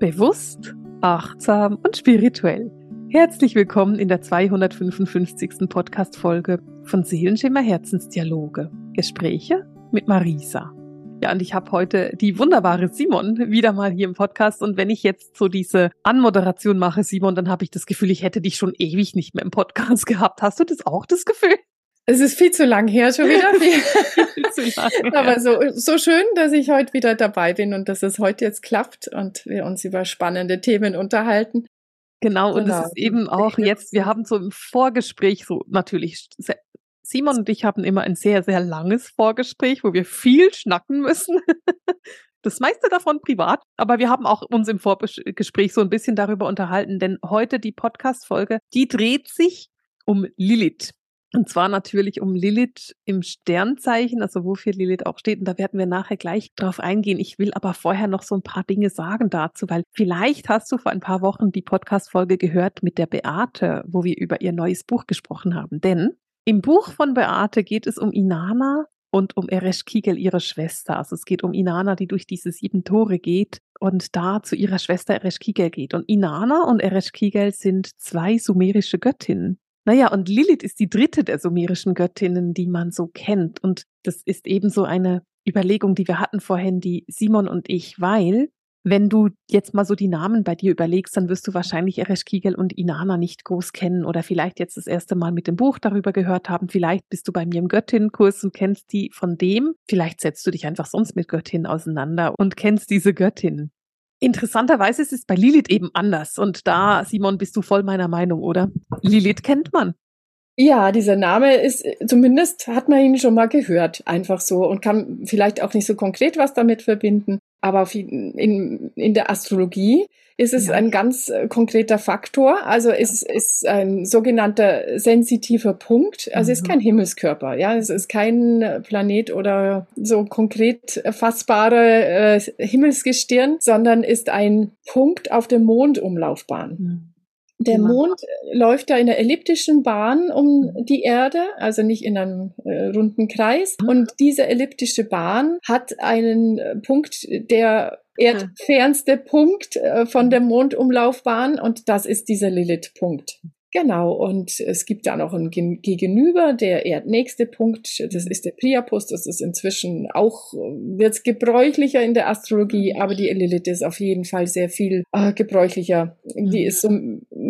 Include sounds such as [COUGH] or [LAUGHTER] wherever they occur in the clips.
Bewusst, achtsam und spirituell. Herzlich willkommen in der 255. Podcast-Folge von Seelenschimmer Herzensdialoge. Gespräche mit Marisa. Ja, und ich habe heute die wunderbare Simon wieder mal hier im Podcast. Und wenn ich jetzt so diese Anmoderation mache, Simon, dann habe ich das Gefühl, ich hätte dich schon ewig nicht mehr im Podcast [LAUGHS] gehabt. Hast du das auch das Gefühl? Es ist viel zu lang her schon wieder. [LAUGHS] [LAUGHS] lang, Aber so, so schön, dass ich heute wieder dabei bin und dass es heute jetzt klappt und wir uns über spannende Themen unterhalten. Genau, und genau. es ist eben auch jetzt, wir haben so im Vorgespräch so natürlich Simon und ich haben immer ein sehr, sehr langes Vorgespräch, wo wir viel schnacken müssen. [LAUGHS] Das meiste davon privat, aber wir haben auch uns im Vorgespräch so ein bisschen darüber unterhalten, denn heute die Podcast-Folge, die dreht sich um Lilith. Und zwar natürlich um Lilith im Sternzeichen, also wofür Lilith auch steht. Und da werden wir nachher gleich drauf eingehen. Ich will aber vorher noch so ein paar Dinge sagen dazu, weil vielleicht hast du vor ein paar Wochen die Podcast-Folge gehört mit der Beate, wo wir über ihr neues Buch gesprochen haben. Denn im Buch von Beate geht es um Inanna und um Eresh Kigel, ihre Schwester. Also es geht um Inanna, die durch diese sieben Tore geht und da zu ihrer Schwester Eresh Kigel geht. Und Inanna und Eresh Kigel sind zwei sumerische Göttinnen. Naja, und Lilith ist die dritte der sumerischen Göttinnen, die man so kennt. Und das ist ebenso eine Überlegung, die wir hatten vorhin, die Simon und ich, weil wenn du jetzt mal so die Namen bei dir überlegst, dann wirst du wahrscheinlich Eresh Kigel und Inanna nicht groß kennen oder vielleicht jetzt das erste Mal mit dem Buch darüber gehört haben. Vielleicht bist du bei mir im Göttinnenkurs und kennst die von dem. Vielleicht setzt du dich einfach sonst mit Göttinnen auseinander und kennst diese Göttinnen. Interessanterweise ist es bei Lilith eben anders. Und da, Simon, bist du voll meiner Meinung, oder? Lilith kennt man. Ja, dieser Name ist, zumindest hat man ihn schon mal gehört, einfach so und kann vielleicht auch nicht so konkret was damit verbinden. Aber in, in der Astrologie ist es ja. ein ganz äh, konkreter Faktor. Also es ist ein sogenannter sensitiver Punkt. Also mhm. es ist mhm. kein Himmelskörper. Ja, es ist kein Planet oder so konkret fassbare äh, Himmelsgestirn, sondern ist ein Punkt auf der Mondumlaufbahn. Mhm. Der Mond läuft da in einer elliptischen Bahn um mhm. die Erde, also nicht in einem äh, runden Kreis. Mhm. Und diese elliptische Bahn hat einen äh, Punkt, der erdfernste Punkt äh, von der Mondumlaufbahn und das ist dieser Lilith-Punkt. Genau, und es gibt da noch ein Gegenüber, der erdnächste Punkt, das ist der Priapus, das ist inzwischen auch, wird gebräuchlicher in der Astrologie, aber die Lilith ist auf jeden Fall sehr viel äh, gebräuchlicher. Die ist so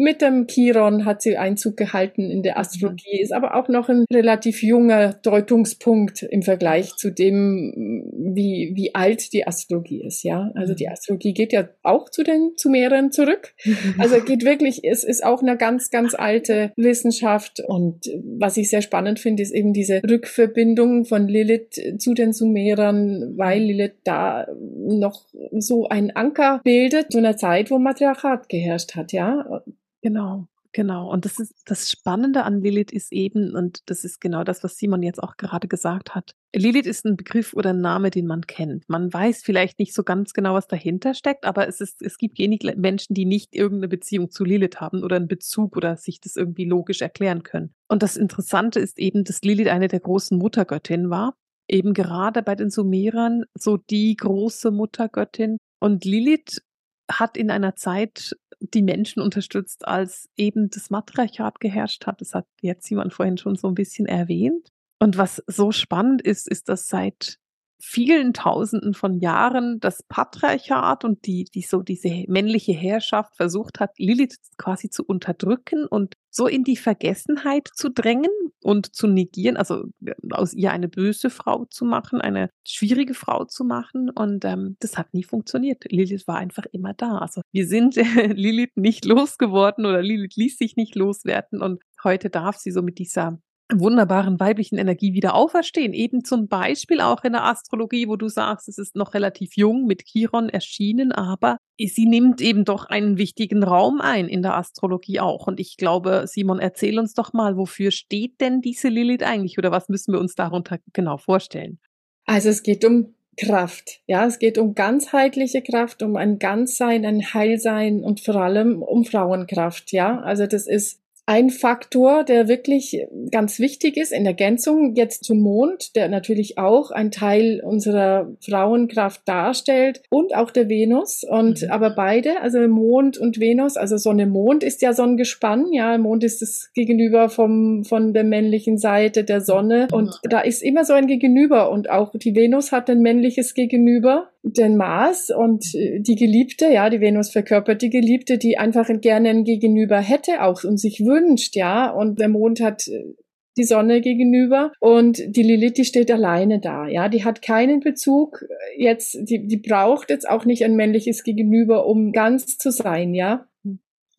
mit dem Chiron hat sie Einzug gehalten in der Astrologie, ist aber auch noch ein relativ junger Deutungspunkt im Vergleich zu dem, wie, wie alt die Astrologie ist, ja. Also die Astrologie geht ja auch zu den zu mehreren zurück. [LAUGHS] Also geht wirklich, es ist auch eine ganz, ganz alte Wissenschaft. Und was ich sehr spannend finde, ist eben diese Rückverbindung von Lilith zu den Sumerern, weil Lilith da noch so einen Anker bildet zu einer Zeit, wo Matriarchat geherrscht hat, ja. Genau. Genau. Und das ist das Spannende an Lilith ist eben, und das ist genau das, was Simon jetzt auch gerade gesagt hat. Lilith ist ein Begriff oder ein Name, den man kennt. Man weiß vielleicht nicht so ganz genau, was dahinter steckt, aber es ist, es gibt wenig Menschen, die nicht irgendeine Beziehung zu Lilith haben oder einen Bezug oder sich das irgendwie logisch erklären können. Und das Interessante ist eben, dass Lilith eine der großen Muttergöttinnen war. Eben gerade bei den Sumerern so die große Muttergöttin. Und Lilith hat in einer Zeit die Menschen unterstützt, als eben das Matriarchat geherrscht hat. Das hat jetzt jemand vorhin schon so ein bisschen erwähnt. Und was so spannend ist, ist, dass seit vielen Tausenden von Jahren das Patriarchat und die, die so diese männliche Herrschaft versucht hat, Lilith quasi zu unterdrücken und so in die Vergessenheit zu drängen und zu negieren, also aus ihr eine böse Frau zu machen, eine schwierige Frau zu machen. Und ähm, das hat nie funktioniert. Lilith war einfach immer da. Also wir sind äh, [LAUGHS] Lilith nicht losgeworden oder Lilith ließ sich nicht loswerden. Und heute darf sie so mit dieser wunderbaren weiblichen Energie wieder auferstehen. Eben zum Beispiel auch in der Astrologie, wo du sagst, es ist noch relativ jung mit Chiron erschienen, aber sie nimmt eben doch einen wichtigen Raum ein in der Astrologie auch. Und ich glaube, Simon, erzähl uns doch mal, wofür steht denn diese Lilith eigentlich oder was müssen wir uns darunter genau vorstellen? Also es geht um Kraft. Ja, es geht um ganzheitliche Kraft, um ein Ganzsein, ein Heilsein und vor allem um Frauenkraft. Ja, also das ist ein Faktor, der wirklich ganz wichtig ist in Ergänzung jetzt zum Mond, der natürlich auch ein Teil unserer Frauenkraft darstellt und auch der Venus. Und mhm. aber beide, also Mond und Venus, also Sonne Mond ist ja Sonnengespann, ja, Mond ist das Gegenüber vom, von der männlichen Seite der Sonne. Und mhm. da ist immer so ein Gegenüber und auch die Venus hat ein männliches Gegenüber den Mars und äh, die Geliebte, ja, die Venus verkörpert die Geliebte, die einfach gerne ein Gegenüber hätte auch und sich wünscht, ja, und der Mond hat äh, die Sonne gegenüber und die Lilith, die steht alleine da, ja, die hat keinen Bezug äh, jetzt, die, die braucht jetzt auch nicht ein männliches Gegenüber, um ganz zu sein, ja.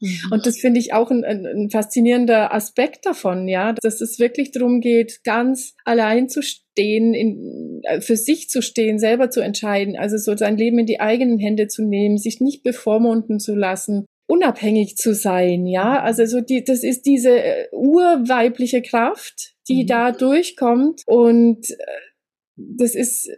Mhm. Und das finde ich auch ein, ein, ein, faszinierender Aspekt davon, ja, dass es wirklich darum geht, ganz allein zu stehen, in, äh, für sich zu stehen, selber zu entscheiden, also so sein Leben in die eigenen Hände zu nehmen, sich nicht bevormunden zu lassen, unabhängig zu sein, ja, mhm. also so die, das ist diese äh, urweibliche Kraft, die mhm. da durchkommt und äh, das ist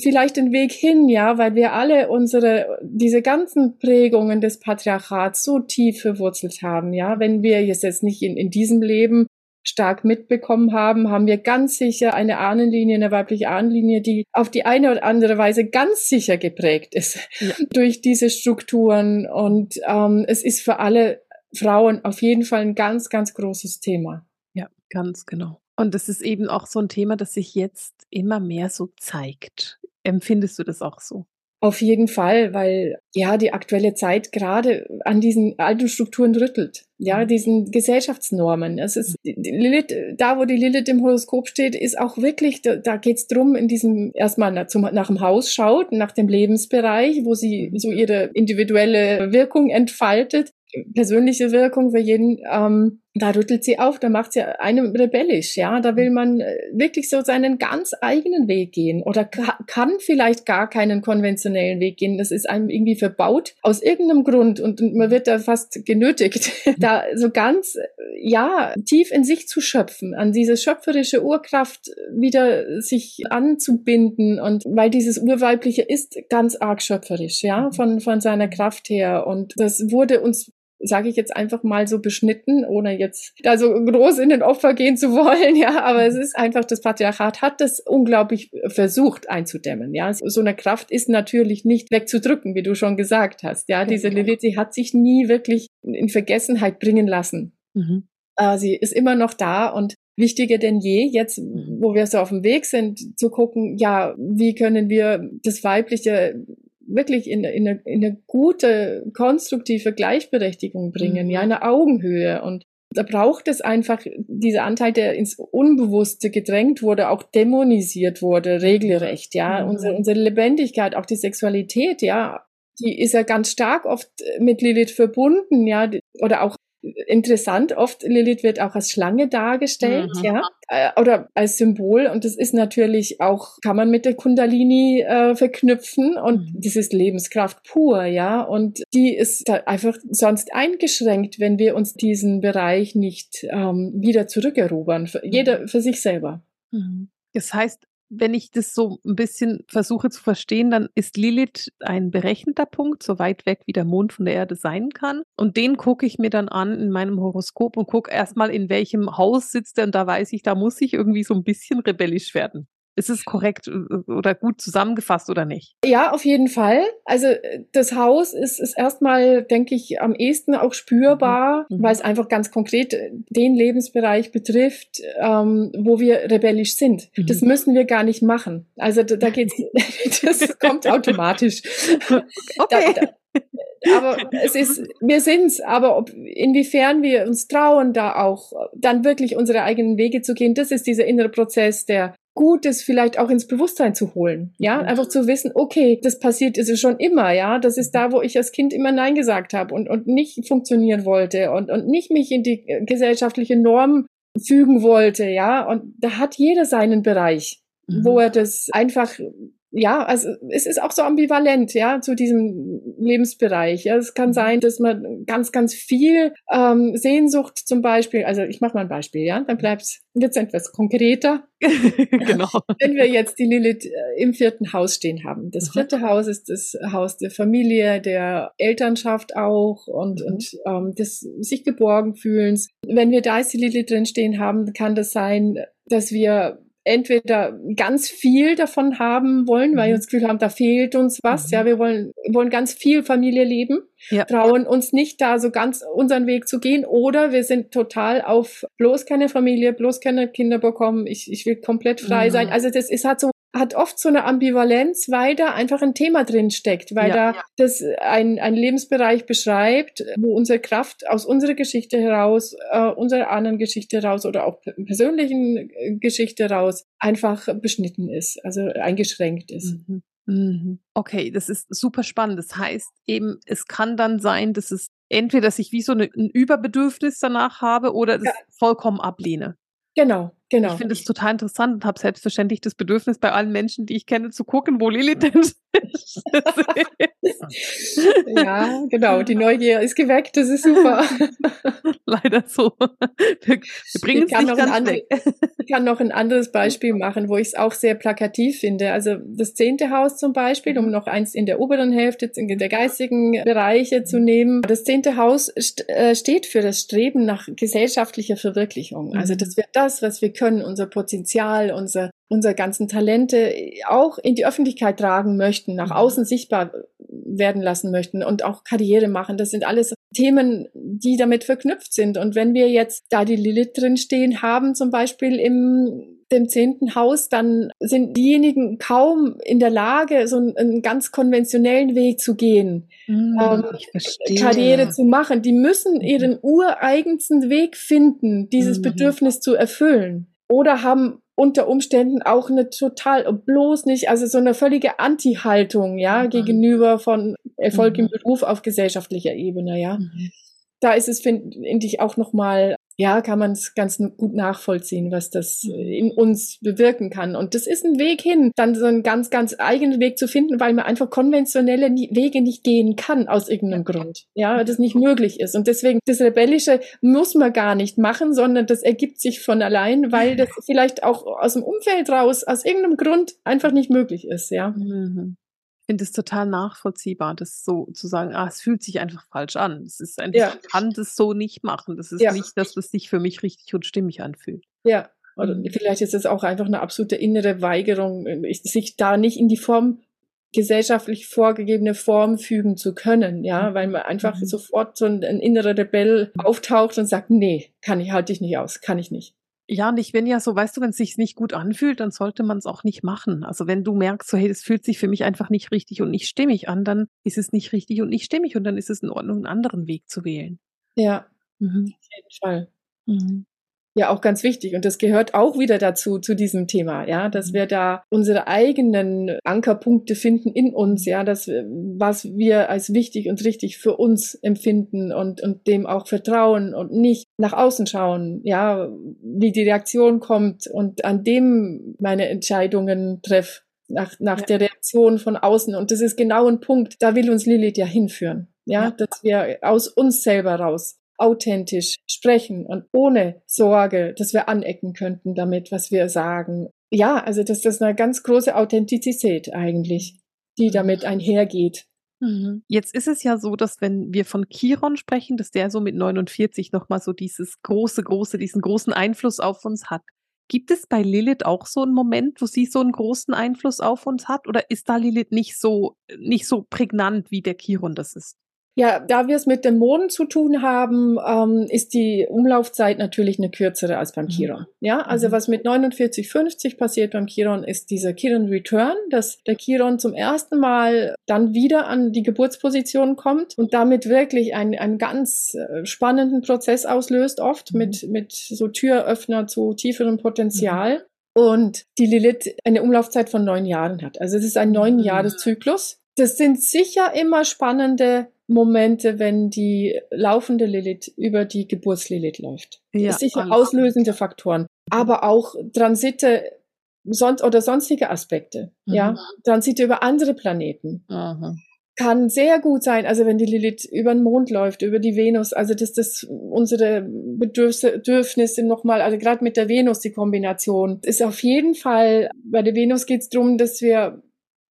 vielleicht ein Weg hin, ja, weil wir alle unsere, diese ganzen Prägungen des Patriarchats so tief verwurzelt haben, ja. Wenn wir jetzt nicht in, in diesem Leben stark mitbekommen haben, haben wir ganz sicher eine Ahnenlinie, eine weibliche Ahnenlinie, die auf die eine oder andere Weise ganz sicher geprägt ist ja. [LAUGHS] durch diese Strukturen. Und ähm, es ist für alle Frauen auf jeden Fall ein ganz, ganz großes Thema. Ja, ganz genau. Und das ist eben auch so ein Thema, das sich jetzt immer mehr so zeigt. Empfindest du das auch so? Auf jeden Fall, weil ja die aktuelle Zeit gerade an diesen alten Strukturen rüttelt, ja, mhm. diesen Gesellschaftsnormen. Es ist mhm. Lilith, da wo die Lilith im Horoskop steht, ist auch wirklich, da, da geht es darum, in diesem erstmal nach, zum, nach dem Haus schaut, nach dem Lebensbereich, wo sie mhm. so ihre individuelle Wirkung entfaltet persönliche Wirkung für jeden, ähm, da rüttelt sie auf, da macht sie einem rebellisch, ja, da will man äh, wirklich so seinen ganz eigenen Weg gehen oder kann vielleicht gar keinen konventionellen Weg gehen, das ist einem irgendwie verbaut aus irgendeinem Grund und, man wird da fast genötigt, [LAUGHS] da so ganz, ja, tief in sich zu schöpfen, an diese schöpferische Urkraft wieder sich anzubinden und weil dieses Urweibliche ist ganz arg schöpferisch, ja, mhm. von, von seiner Kraft her und das wurde uns sage ich jetzt einfach mal so beschnitten, ohne jetzt da so groß in den Opfer gehen zu [LAUGHS] wollen, ja, aber es ist einfach, das Patriarchat hat das unglaublich versucht einzudämmen, ja. So eine Kraft ist natürlich nicht wegzudrücken, wie du schon gesagt hast, ja. Diese Lilith, sie hat sich nie wirklich in Vergessenheit bringen lassen. Mhm. Äh, sie ist immer noch da und wichtiger denn je, jetzt, wo wir so auf dem Weg sind, zu gucken, ja, wie können wir das Weibliche wirklich in, in, eine, in eine gute, konstruktive Gleichberechtigung bringen, mhm. ja, eine Augenhöhe. Und da braucht es einfach dieser Anteil, der ins Unbewusste gedrängt wurde, auch dämonisiert wurde, regelrecht, ja. Mhm. Unsere, unsere Lebendigkeit, auch die Sexualität, ja, die ist ja ganz stark oft mit Lilith verbunden, ja, oder auch interessant. Oft Lilith wird auch als Schlange dargestellt, mhm. ja, äh, oder als Symbol. Und das ist natürlich auch, kann man mit der Kundalini äh, verknüpfen. Und mhm. das ist Lebenskraft pur, ja. Und die ist da einfach sonst eingeschränkt, wenn wir uns diesen Bereich nicht ähm, wieder zurückerobern. Jeder mhm. für sich selber. Mhm. Das heißt, wenn ich das so ein bisschen versuche zu verstehen, dann ist Lilith ein berechnender Punkt, so weit weg wie der Mond von der Erde sein kann. Und den gucke ich mir dann an in meinem Horoskop und gucke erstmal, in welchem Haus sitzt er. Und da weiß ich, da muss ich irgendwie so ein bisschen rebellisch werden. Ist es korrekt äh, oder gut zusammengefasst oder nicht? Ja, auf jeden Fall. Also das Haus ist, ist erstmal, denke ich, am ehesten auch spürbar, mhm. weil es einfach ganz konkret den Lebensbereich betrifft, ähm, wo wir rebellisch sind. Mhm. Das müssen wir gar nicht machen. Also da, da geht's, [LAUGHS] [LAUGHS] das kommt automatisch. Okay. Da, da, aber es ist, wir sind's, aber ob, inwiefern wir uns trauen, da auch dann wirklich unsere eigenen Wege zu gehen, das ist dieser innere Prozess, der Gutes vielleicht auch ins Bewusstsein zu holen. Ja, einfach zu wissen, okay, das passiert ist es schon immer, ja. Das ist da, wo ich als Kind immer Nein gesagt habe und, und nicht funktionieren wollte und, und nicht mich in die gesellschaftliche Norm fügen wollte, ja. Und da hat jeder seinen Bereich, mhm. wo er das einfach ja, also es ist auch so ambivalent, ja, zu diesem Lebensbereich. Ja, es kann mhm. sein, dass man ganz, ganz viel ähm, Sehnsucht zum Beispiel, also ich mache mal ein Beispiel, ja, dann bleibt jetzt etwas konkreter. [LAUGHS] genau. Wenn wir jetzt die Lilith äh, im vierten Haus stehen haben. Das vierte mhm. Haus ist das Haus der Familie, der Elternschaft auch und, mhm. und ähm, des sich geborgen fühlens. Wenn wir da jetzt die Lilith drin stehen haben, kann das sein, dass wir entweder ganz viel davon haben wollen, weil wir mhm. das Gefühl haben, da fehlt uns was. Mhm. Ja, wir wollen, wollen ganz viel Familie leben, ja. trauen uns nicht da so ganz unseren Weg zu gehen oder wir sind total auf bloß keine Familie, bloß keine Kinder bekommen, ich, ich will komplett frei mhm. sein. Also das ist halt so hat oft so eine Ambivalenz, weil da einfach ein Thema drin steckt, weil ja, da ja. das ein, ein Lebensbereich beschreibt, wo unsere Kraft aus unserer Geschichte heraus, äh, unserer anderen Geschichte heraus oder auch persönlichen äh, Geschichte heraus einfach beschnitten ist, also eingeschränkt ist. Mhm. Mhm. Okay, das ist super spannend. Das heißt eben, es kann dann sein, dass es entweder, dass ich wie so eine, ein Überbedürfnis danach habe oder das ja. vollkommen ablehne. Genau, genau. Ich finde es total interessant und habe selbstverständlich das Bedürfnis, bei allen Menschen, die ich kenne, zu gucken, wo Lilith denn [LAUGHS] ist. ja, genau. Die Neugier ist geweckt. Das ist super. [LAUGHS] Leider so. Wir, wir bringen es nicht ganz andere. [LAUGHS] Ich kann noch ein anderes Beispiel machen, wo ich es auch sehr plakativ finde. Also das zehnte Haus zum Beispiel, um noch eins in der oberen Hälfte in der geistigen Bereiche zu nehmen. Das zehnte Haus st äh, steht für das Streben nach gesellschaftlicher Verwirklichung. Also das wird das, was wir können, unser Potenzial, unser unsere ganzen Talente auch in die Öffentlichkeit tragen möchten, nach mhm. außen sichtbar werden lassen möchten und auch Karriere machen. Das sind alles Themen, die damit verknüpft sind. Und wenn wir jetzt da die Lilith drin stehen haben, zum Beispiel im dem zehnten Haus, dann sind diejenigen kaum in der Lage, so einen, einen ganz konventionellen Weg zu gehen, mm, ähm, Karriere zu machen. Die müssen mhm. ihren ureigensten Weg finden, dieses mm. Bedürfnis zu erfüllen. Oder haben unter Umständen auch eine total bloß nicht, also so eine völlige Anti-Haltung, ja, mhm. gegenüber von Erfolg mhm. im Beruf auf gesellschaftlicher Ebene, ja. Mhm. Da ist es, finde find ich, auch nochmal ja, kann man es ganz gut nachvollziehen, was das mhm. in uns bewirken kann. Und das ist ein Weg hin, dann so einen ganz, ganz eigenen Weg zu finden, weil man einfach konventionelle Wege nicht gehen kann aus irgendeinem Grund. Ja, das nicht möglich ist. Und deswegen, das Rebellische muss man gar nicht machen, sondern das ergibt sich von allein, weil das vielleicht auch aus dem Umfeld raus, aus irgendeinem Grund einfach nicht möglich ist, ja. Mhm finde es total nachvollziehbar, das so zu sagen, ah, es fühlt sich einfach falsch an. Es ist einfach, ja. ich kann das so nicht machen. Das ist ja. nicht das, was sich für mich richtig und stimmig anfühlt. Ja. Oder mhm. vielleicht ist es auch einfach eine absolute innere Weigerung, äh, sich da nicht in die Form gesellschaftlich vorgegebene Form fügen zu können, ja, weil man einfach mhm. sofort so ein, ein innerer Rebell auftaucht und sagt, nee, kann ich, halte ich nicht aus, kann ich nicht. Ja, und ich bin ja so, weißt du, wenn es sich nicht gut anfühlt, dann sollte man es auch nicht machen. Also wenn du merkst, so hey, das fühlt sich für mich einfach nicht richtig und nicht stimmig an, dann ist es nicht richtig und nicht stimmig und dann ist es in Ordnung, einen anderen Weg zu wählen. Ja, mhm. auf jeden Fall. Mhm ja auch ganz wichtig. Und das gehört auch wieder dazu, zu diesem Thema, ja, dass wir da unsere eigenen Ankerpunkte finden in uns, ja, dass, was wir als wichtig und richtig für uns empfinden und, und dem auch vertrauen und nicht nach außen schauen, ja, wie die Reaktion kommt und an dem meine Entscheidungen treffe. Nach, nach ja. der Reaktion von außen. Und das ist genau ein Punkt, da will uns Lilith ja hinführen. Ja, ja, dass wir aus uns selber raus authentisch sprechen und ohne Sorge, dass wir anecken könnten damit, was wir sagen. Ja, also das, das ist eine ganz große Authentizität eigentlich, die damit einhergeht. Mhm. Jetzt ist es ja so, dass wenn wir von Chiron sprechen, dass der so mit 49 nochmal so dieses große, große, diesen großen Einfluss auf uns hat. Gibt es bei Lilith auch so einen Moment, wo sie so einen großen Einfluss auf uns hat? Oder ist da Lilith nicht so, nicht so prägnant, wie der Chiron das ist? Ja, da wir es mit dem Monden zu tun haben, ähm, ist die Umlaufzeit natürlich eine kürzere als beim mhm. Chiron. Ja, also mhm. was mit 49,50 passiert beim Chiron ist dieser Chiron Return, dass der Chiron zum ersten Mal dann wieder an die Geburtsposition kommt und damit wirklich einen, einen ganz äh, spannenden Prozess auslöst, oft mhm. mit, mit so Türöffner zu tieferem Potenzial. Mhm. Und die Lilith eine Umlaufzeit von neun Jahren hat. Also es ist ein neun Jahreszyklus. Das sind sicher immer spannende Momente, wenn die laufende Lilith über die Geburtslilith läuft. Ja, sicher auslösende Faktoren. Aber auch Transite sonst oder sonstige Aspekte. Mhm. Ja, Transite über andere Planeten. Mhm. Kann sehr gut sein, also wenn die Lilith über den Mond läuft, über die Venus, also dass das unsere Bedürfnisse nochmal, also gerade mit der Venus die Kombination, ist auf jeden Fall, bei der Venus geht es darum, dass wir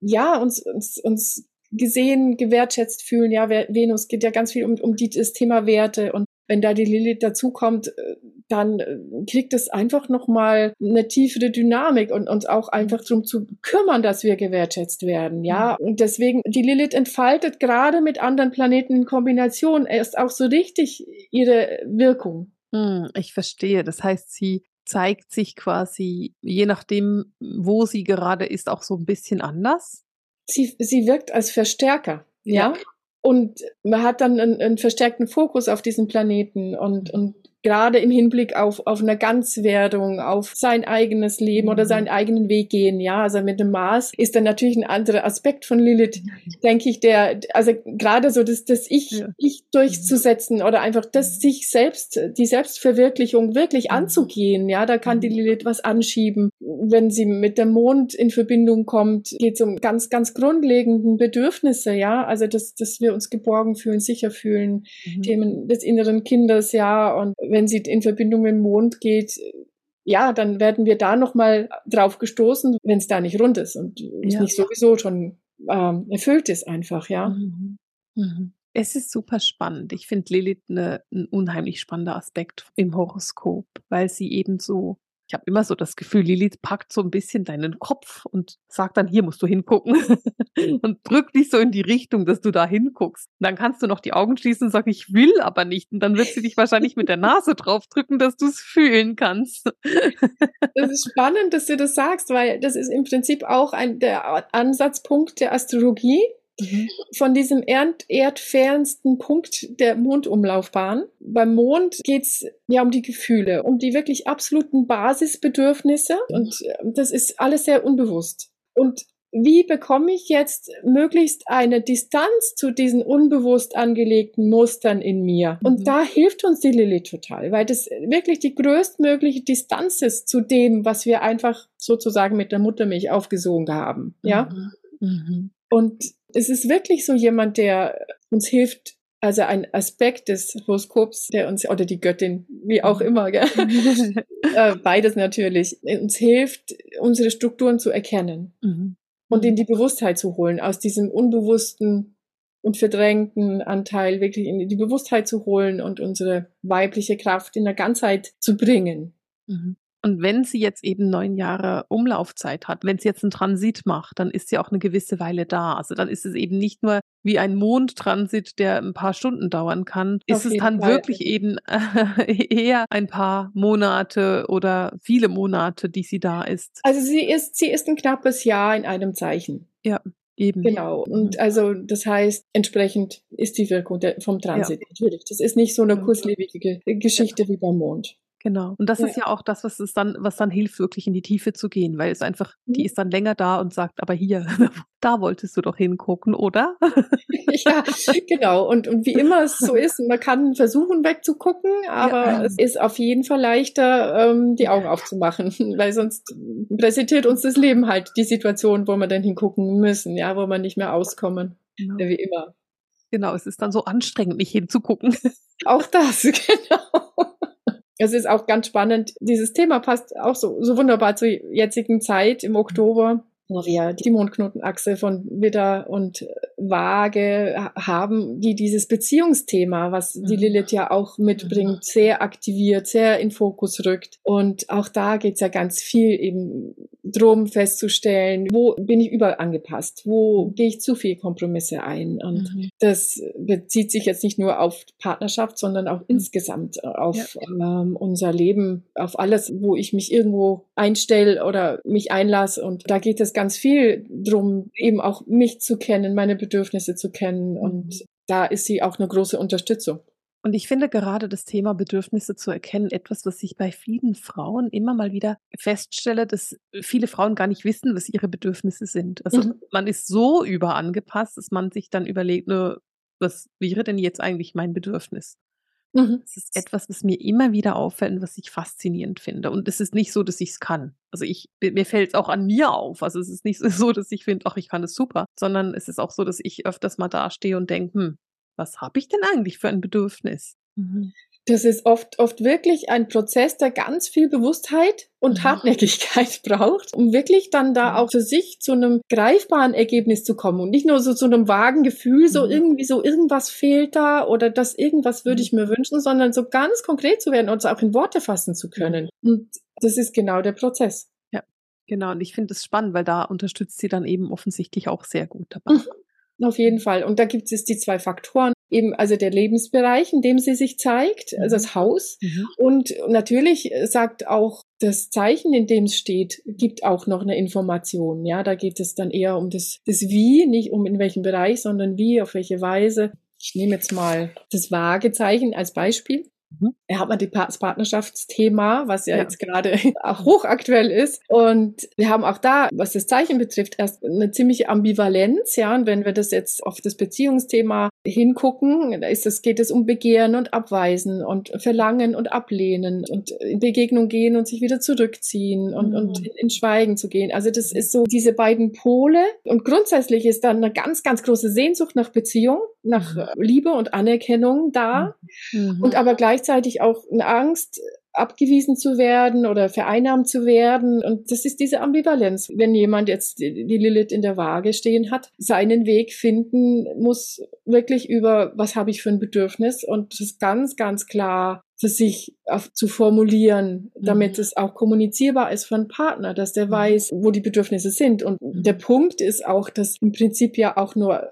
ja uns, uns, uns gesehen, gewertschätzt fühlen. Ja, Venus geht ja ganz viel um, um die, das Thema Werte und wenn da die Lilith dazukommt, äh, dann äh, kriegt es einfach nochmal eine tiefere Dynamik und uns auch einfach darum zu kümmern, dass wir gewertschätzt werden, ja. Mhm. Und deswegen, die Lilith entfaltet gerade mit anderen Planeten in Kombination erst auch so richtig ihre Wirkung. Hm, ich verstehe. Das heißt, sie zeigt sich quasi, je nachdem, wo sie gerade ist, auch so ein bisschen anders. Sie, sie wirkt als Verstärker, ja. ja. Und man hat dann einen, einen verstärkten Fokus auf diesen Planeten und, und gerade im Hinblick auf, auf eine Ganzwerdung, auf sein eigenes Leben oder seinen mhm. eigenen Weg gehen. Ja, also mit dem Mars ist dann natürlich ein anderer Aspekt von Lilith, denke ich, der, also gerade so das, das Ich, ja. Ich durchzusetzen oder einfach das mhm. sich selbst, die Selbstverwirklichung wirklich mhm. anzugehen. Ja, da kann die Lilith was anschieben. Wenn sie mit dem Mond in Verbindung kommt, geht es um ganz, ganz grundlegenden Bedürfnisse. Ja, also dass, dass wir uns geborgen fühlen, sicher fühlen, mhm. Themen des inneren Kindes. Ja, und wenn sie in Verbindung mit dem Mond geht, ja, dann werden wir da nochmal drauf gestoßen, wenn es da nicht rund ist und es ja. nicht sowieso schon ähm, erfüllt ist einfach, ja. Mhm. Mhm. Es ist super spannend. Ich finde Lilith ne, ein unheimlich spannender Aspekt im Horoskop, weil sie eben so ich habe immer so das Gefühl, Lilith packt so ein bisschen deinen Kopf und sagt dann, hier musst du hingucken [LAUGHS] und drückt dich so in die Richtung, dass du da hinguckst. Und dann kannst du noch die Augen schließen und sagen, ich will aber nicht. Und dann wird sie dich wahrscheinlich mit der [LAUGHS] Nase drauf drücken, dass du es fühlen kannst. das ist spannend, dass du das sagst, weil das ist im Prinzip auch ein, der Ansatzpunkt der Astrologie Mhm. Von diesem erd erdfernsten Punkt der Mondumlaufbahn. Beim Mond geht's ja um die Gefühle, um die wirklich absoluten Basisbedürfnisse. Und äh, das ist alles sehr unbewusst. Und wie bekomme ich jetzt möglichst eine Distanz zu diesen unbewusst angelegten Mustern in mir? Und mhm. da hilft uns die Lilith total, weil das wirklich die größtmögliche Distanz ist zu dem, was wir einfach sozusagen mit der Muttermilch aufgesogen haben. Ja. Mhm. Mhm. Und es ist wirklich so jemand, der uns hilft, also ein Aspekt des Horoskops, der uns, oder die Göttin, wie auch mhm. immer, gell? [LAUGHS] äh, beides natürlich, uns hilft, unsere Strukturen zu erkennen mhm. und in die Bewusstheit zu holen, aus diesem unbewussten und verdrängten Anteil wirklich in die Bewusstheit zu holen und unsere weibliche Kraft in der Ganzheit zu bringen. Mhm. Und wenn sie jetzt eben neun Jahre Umlaufzeit hat, wenn sie jetzt einen Transit macht, dann ist sie auch eine gewisse Weile da. Also dann ist es eben nicht nur wie ein Mondtransit, der ein paar Stunden dauern kann. Auf ist es dann Fall. wirklich eben äh, [LAUGHS] eher ein paar Monate oder viele Monate, die sie da ist? Also sie ist, sie ist ein knappes Jahr in einem Zeichen. Ja. Eben. Genau. Und also das heißt, entsprechend ist die Wirkung der, vom Transit ja. natürlich. Das ist nicht so eine kurzlebige Geschichte ja. wie beim Mond. Genau. Und das ja. ist ja auch das, was es dann, was dann hilft, wirklich in die Tiefe zu gehen, weil es einfach, die mhm. ist dann länger da und sagt, aber hier, [LAUGHS] da wolltest du doch hingucken, oder? [LAUGHS] ja, genau. Und, und wie immer es so ist, man kann versuchen wegzugucken, [LAUGHS] aber ja. es ist auf jeden Fall leichter, ähm, die Augen aufzumachen, weil sonst präsentiert uns das Leben halt die Situation, wo wir dann hingucken müssen, ja, wo wir nicht mehr auskommen, genau. wie immer. Genau, es ist dann so anstrengend, nicht hinzugucken. Auch das, genau es ist auch ganz spannend. Dieses Thema passt auch so, so wunderbar zur jetzigen Zeit im Oktober wir die Mondknotenachse von Widder und Waage haben, die dieses Beziehungsthema, was die mhm. Lilith ja auch mitbringt, mhm. sehr aktiviert, sehr in Fokus rückt. Und auch da geht's ja ganz viel eben drum festzustellen, wo bin ich überangepasst, wo gehe ich zu viel Kompromisse ein. Und mhm. das bezieht sich jetzt nicht nur auf Partnerschaft, sondern auch mhm. insgesamt auf ja. ähm, unser Leben, auf alles, wo ich mich irgendwo einstelle oder mich einlasse. Und da geht es ganz viel drum, eben auch mich zu kennen, meine Bedürfnisse zu kennen. Und mhm. da ist sie auch eine große Unterstützung. Und ich finde gerade das Thema Bedürfnisse zu erkennen etwas, was ich bei vielen Frauen immer mal wieder feststelle, dass viele Frauen gar nicht wissen, was ihre Bedürfnisse sind. Also mhm. man ist so überangepasst, dass man sich dann überlegt, ne, was wäre denn jetzt eigentlich mein Bedürfnis? Mhm. Das ist etwas, was mir immer wieder auffällt und was ich faszinierend finde. Und es ist nicht so, dass ich es kann. Also ich, mir fällt es auch an mir auf. Also es ist nicht [LAUGHS] so, dass ich finde, ach, ich kann es super, sondern es ist auch so, dass ich öfters mal dastehe und denke, hm, was habe ich denn eigentlich für ein Bedürfnis? Mhm das ist oft, oft wirklich ein Prozess, der ganz viel Bewusstheit und mhm. Hartnäckigkeit [LAUGHS] braucht, um wirklich dann da auch für sich zu einem greifbaren Ergebnis zu kommen und nicht nur so zu einem vagen Gefühl, so mhm. irgendwie so irgendwas fehlt da oder das irgendwas würde ich mir wünschen, sondern so ganz konkret zu werden und es auch in Worte fassen zu können. Und das ist genau der Prozess. Ja, genau. Und ich finde es spannend, weil da unterstützt sie dann eben offensichtlich auch sehr gut dabei. Mhm. Auf jeden Fall. Und da gibt es die zwei Faktoren. Eben also der Lebensbereich, in dem sie sich zeigt, also das Haus. Mhm. Und natürlich sagt auch das Zeichen, in dem es steht, gibt auch noch eine Information. Ja, da geht es dann eher um das, das Wie, nicht um in welchem Bereich, sondern wie, auf welche Weise. Ich nehme jetzt mal das Waagezeichen als Beispiel. Mhm. Er hat mal das Partnerschaftsthema, was ja, ja. jetzt gerade [LAUGHS] auch hochaktuell ist. Und wir haben auch da, was das Zeichen betrifft, erst eine ziemliche Ambivalenz. Ja, und wenn wir das jetzt auf das Beziehungsthema hingucken, da ist es, geht es um Begehren und Abweisen und Verlangen und Ablehnen und in Begegnung gehen und sich wieder zurückziehen und, mhm. und in Schweigen zu gehen. Also das ist so diese beiden Pole. Und grundsätzlich ist dann eine ganz, ganz große Sehnsucht nach Beziehung, nach mhm. Liebe und Anerkennung da. Mhm. Und aber gleichzeitig auch eine Angst, abgewiesen zu werden oder vereinnahmt zu werden. Und das ist diese Ambivalenz. Wenn jemand jetzt die Lilith in der Waage stehen hat, seinen Weg finden muss wirklich über, was habe ich für ein Bedürfnis und das ganz, ganz klar für sich auf, zu formulieren, damit mhm. es auch kommunizierbar ist für einen Partner, dass der mhm. weiß, wo die Bedürfnisse sind. Und mhm. der Punkt ist auch, dass im Prinzip ja auch nur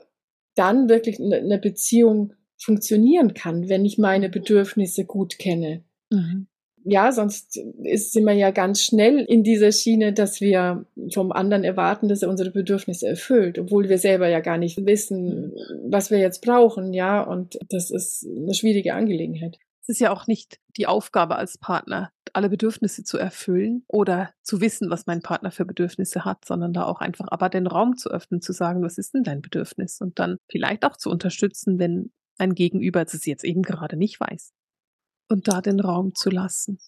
dann wirklich eine Beziehung funktionieren kann, wenn ich meine Bedürfnisse gut kenne. Mhm ja, sonst ist, sind wir ja ganz schnell in dieser Schiene, dass wir vom anderen erwarten, dass er unsere Bedürfnisse erfüllt, obwohl wir selber ja gar nicht wissen, was wir jetzt brauchen, ja, und das ist eine schwierige Angelegenheit. Es ist ja auch nicht die Aufgabe als Partner, alle Bedürfnisse zu erfüllen oder zu wissen, was mein Partner für Bedürfnisse hat, sondern da auch einfach aber den Raum zu öffnen, zu sagen, was ist denn dein Bedürfnis und dann vielleicht auch zu unterstützen, wenn ein Gegenüber es jetzt eben gerade nicht weiß. Und da den Raum zu lassen.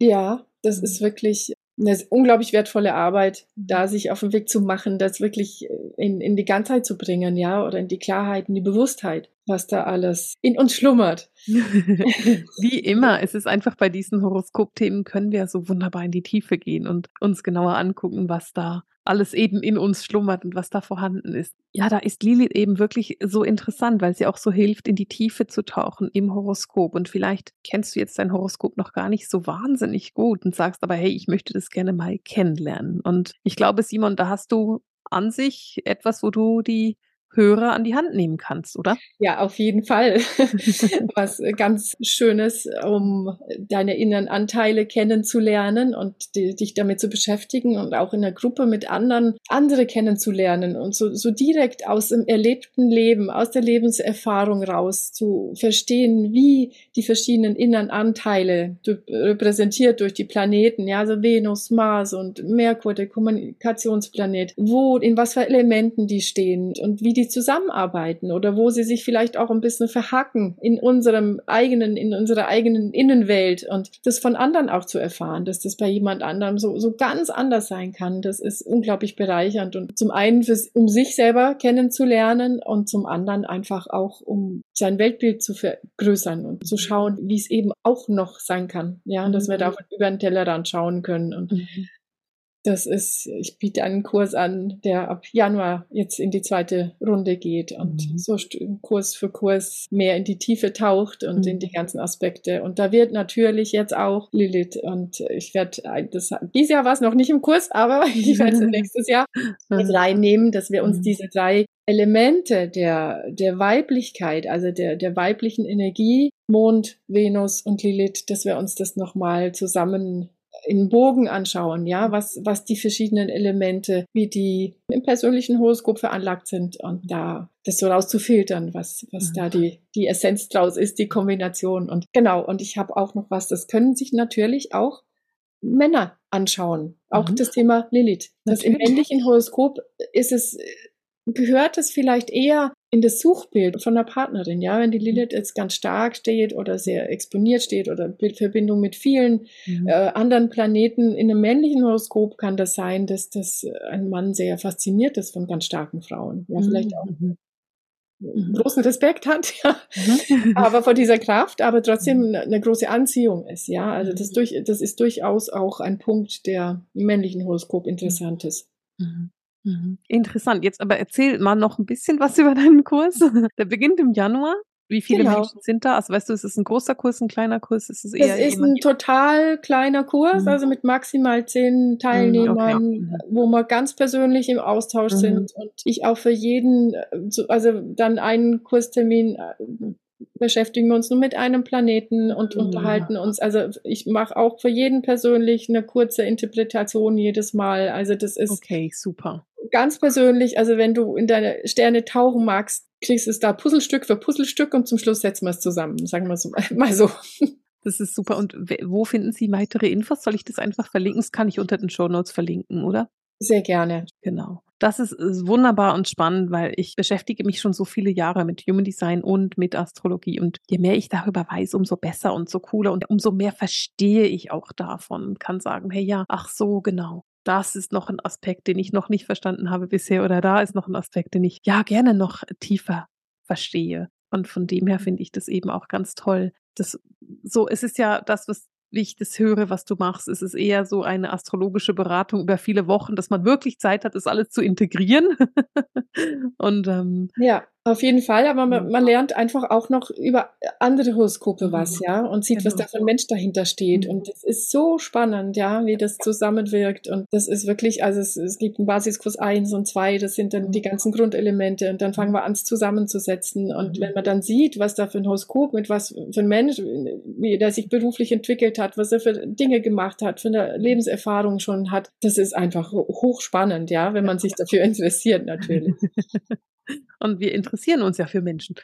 Ja, das ist wirklich eine unglaublich wertvolle Arbeit, da sich auf den Weg zu machen, das wirklich in, in die Ganzheit zu bringen, ja, oder in die Klarheit, in die Bewusstheit, was da alles in uns schlummert. [LAUGHS] [LAUGHS] Wie immer, es ist einfach bei diesen Horoskopthemen können wir so wunderbar in die Tiefe gehen und uns genauer angucken, was da alles eben in uns schlummert und was da vorhanden ist. Ja, da ist Lilith eben wirklich so interessant, weil sie auch so hilft, in die Tiefe zu tauchen im Horoskop. Und vielleicht kennst du jetzt dein Horoskop noch gar nicht so wahnsinnig gut und sagst aber, hey, ich möchte das gerne mal kennenlernen. Und ich glaube, Simon, da hast du an sich etwas, wo du die Hörer an die Hand nehmen kannst, oder? Ja, auf jeden Fall. [LAUGHS] Was ganz Schönes, um deine inneren Anteile kennenzulernen und die, dich damit zu beschäftigen und auch in der Gruppe mit anderen andere kennenzulernen und so, so direkt aus dem erlebten Leben, aus der Lebenserfahrung raus zu verstehen, wie die verschiedenen inneren Anteile repräsentiert durch die Planeten, ja, also Venus, Mars und Merkur, der Kommunikationsplanet, wo, in was für Elementen die stehen und wie die die zusammenarbeiten oder wo sie sich vielleicht auch ein bisschen verhacken in unserem eigenen, in unserer eigenen Innenwelt und das von anderen auch zu erfahren, dass das bei jemand anderem so, so ganz anders sein kann. Das ist unglaublich bereichernd und zum einen fürs, um sich selber kennenzulernen und zum anderen einfach auch, um sein Weltbild zu vergrößern und zu schauen, wie es eben auch noch sein kann. Ja, und dass wir da mhm. über den Tellerrand schauen können und mhm. Das ist, ich biete einen Kurs an, der ab Januar jetzt in die zweite Runde geht und mhm. so Kurs für Kurs mehr in die Tiefe taucht und mhm. in die ganzen Aspekte. Und da wird natürlich jetzt auch Lilith und ich werde, das, dieses Jahr war es noch nicht im Kurs, aber [LAUGHS] ich werde es nächstes Jahr [LAUGHS] mit reinnehmen, dass wir uns mhm. diese drei Elemente der, der Weiblichkeit, also der, der weiblichen Energie, Mond, Venus und Lilith, dass wir uns das nochmal zusammen in Bogen anschauen, ja, was, was die verschiedenen Elemente, wie die im persönlichen Horoskop veranlagt sind und da das so rauszufiltern, was, was mhm. da die, die Essenz draus ist, die Kombination. Und genau, und ich habe auch noch was, das können sich natürlich auch Männer anschauen. Auch mhm. das Thema Lilith. Das im männlichen Horoskop ist es, gehört es vielleicht eher in das Suchbild von der Partnerin, ja, wenn die Lilith jetzt ganz stark steht oder sehr exponiert steht oder Verbindung mit vielen mhm. äh, anderen Planeten in einem männlichen Horoskop kann das sein, dass das ein Mann sehr fasziniert ist von ganz starken Frauen, ja, vielleicht auch mhm. mhm. großen Respekt hat, [LAUGHS] ja, mhm. aber von dieser Kraft, aber trotzdem eine große Anziehung ist, ja, also das durch, das ist durchaus auch ein Punkt, der im männlichen Horoskop interessant ist. Mhm. Interessant. Jetzt aber erzähl mal noch ein bisschen was [LAUGHS] über deinen Kurs. Der beginnt im Januar. Wie viele genau. Menschen sind da? Also weißt du, ist es ein großer Kurs, ein kleiner Kurs? Ist es eher es ist ein total kleiner Kurs, mhm. also mit maximal zehn mhm, Teilnehmern, okay. mhm. wo wir ganz persönlich im Austausch mhm. sind und ich auch für jeden, also dann einen Kurstermin äh, beschäftigen wir uns nur mit einem Planeten und mhm. unterhalten uns. Also ich mache auch für jeden persönlich eine kurze Interpretation jedes Mal. Also das ist okay, super ganz persönlich, also wenn du in deine Sterne tauchen magst, kriegst du es da Puzzlestück für Puzzlestück und zum Schluss setzen wir es zusammen, sagen wir so, [LAUGHS] mal so. Das ist super. Und wo finden Sie weitere Infos? Soll ich das einfach verlinken? Das kann ich unter den Show Notes verlinken, oder? Sehr gerne. Genau. Das ist wunderbar und spannend, weil ich beschäftige mich schon so viele Jahre mit Human Design und mit Astrologie. Und je mehr ich darüber weiß, umso besser und so cooler und umso mehr verstehe ich auch davon und kann sagen, hey ja, ach so, genau das ist noch ein Aspekt, den ich noch nicht verstanden habe bisher oder da ist noch ein Aspekt, den ich ja gerne noch tiefer verstehe. Und von dem her finde ich das eben auch ganz toll. Das, so, es ist ja das, was wie ich das höre, was du machst, ist es eher so eine astrologische Beratung über viele Wochen, dass man wirklich Zeit hat, das alles zu integrieren. [LAUGHS] und ähm, ja. Auf jeden Fall, aber man, man, lernt einfach auch noch über andere Horoskope was, mhm. ja, und sieht, genau. was da für ein Mensch dahinter steht. Mhm. Und es ist so spannend, ja, wie das zusammenwirkt. Und das ist wirklich, also es, es gibt einen Basiskurs 1 und 2, das sind dann die ganzen Grundelemente. Und dann fangen wir an, es zusammenzusetzen. Und mhm. wenn man dann sieht, was da für ein Horoskop, mit was für ein Mensch, wie der sich beruflich entwickelt hat, was er für Dinge gemacht hat, für eine Lebenserfahrung schon hat, das ist einfach hochspannend, ja, wenn man sich dafür interessiert, natürlich. [LAUGHS] Und wir interessieren uns ja für Menschen.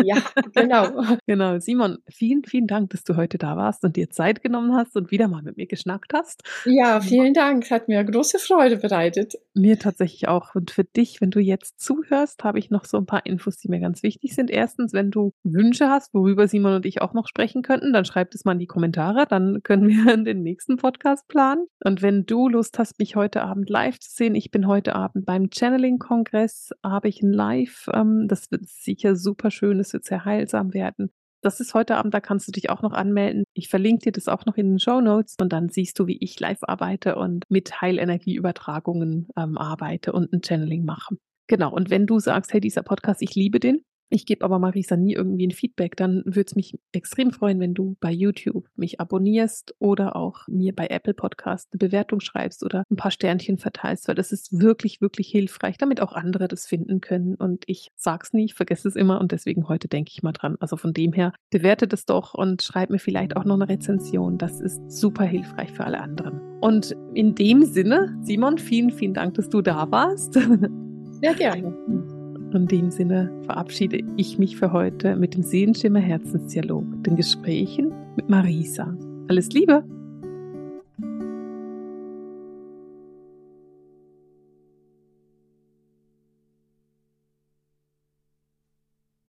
Ja, genau. [LAUGHS] genau. Simon, vielen, vielen Dank, dass du heute da warst und dir Zeit genommen hast und wieder mal mit mir geschnackt hast. Ja, vielen Dank. Hat mir große Freude bereitet. Mir tatsächlich auch. Und für dich, wenn du jetzt zuhörst, habe ich noch so ein paar Infos, die mir ganz wichtig sind. Erstens, wenn du Wünsche hast, worüber Simon und ich auch noch sprechen könnten, dann schreib es mal in die Kommentare. Dann können wir [LAUGHS] den nächsten Podcast planen. Und wenn du Lust hast, mich heute Abend live zu sehen, ich bin heute Abend beim Channeling-Kongress, habe ich ein live. Ähm, das wird sicher super schön, es wird sehr heilsam werden. Das ist heute Abend, da kannst du dich auch noch anmelden. Ich verlinke dir das auch noch in den Show Notes und dann siehst du, wie ich live arbeite und mit Heilenergieübertragungen ähm, arbeite und ein Channeling mache. Genau, und wenn du sagst, hey, dieser Podcast, ich liebe den, ich gebe aber Marisa nie irgendwie ein Feedback. Dann würde es mich extrem freuen, wenn du bei YouTube mich abonnierst oder auch mir bei Apple Podcast eine Bewertung schreibst oder ein paar Sternchen verteilst, weil das ist wirklich, wirklich hilfreich, damit auch andere das finden können. Und ich sag's nie, ich vergesse es immer und deswegen heute denke ich mal dran. Also von dem her, bewerte das doch und schreib mir vielleicht auch noch eine Rezension. Das ist super hilfreich für alle anderen. Und in dem Sinne, Simon, vielen, vielen Dank, dass du da warst. Sehr gerne. [LAUGHS] In dem Sinne verabschiede ich mich für heute mit dem Sehenschimmer Herzensdialog, den Gesprächen mit Marisa. Alles Liebe!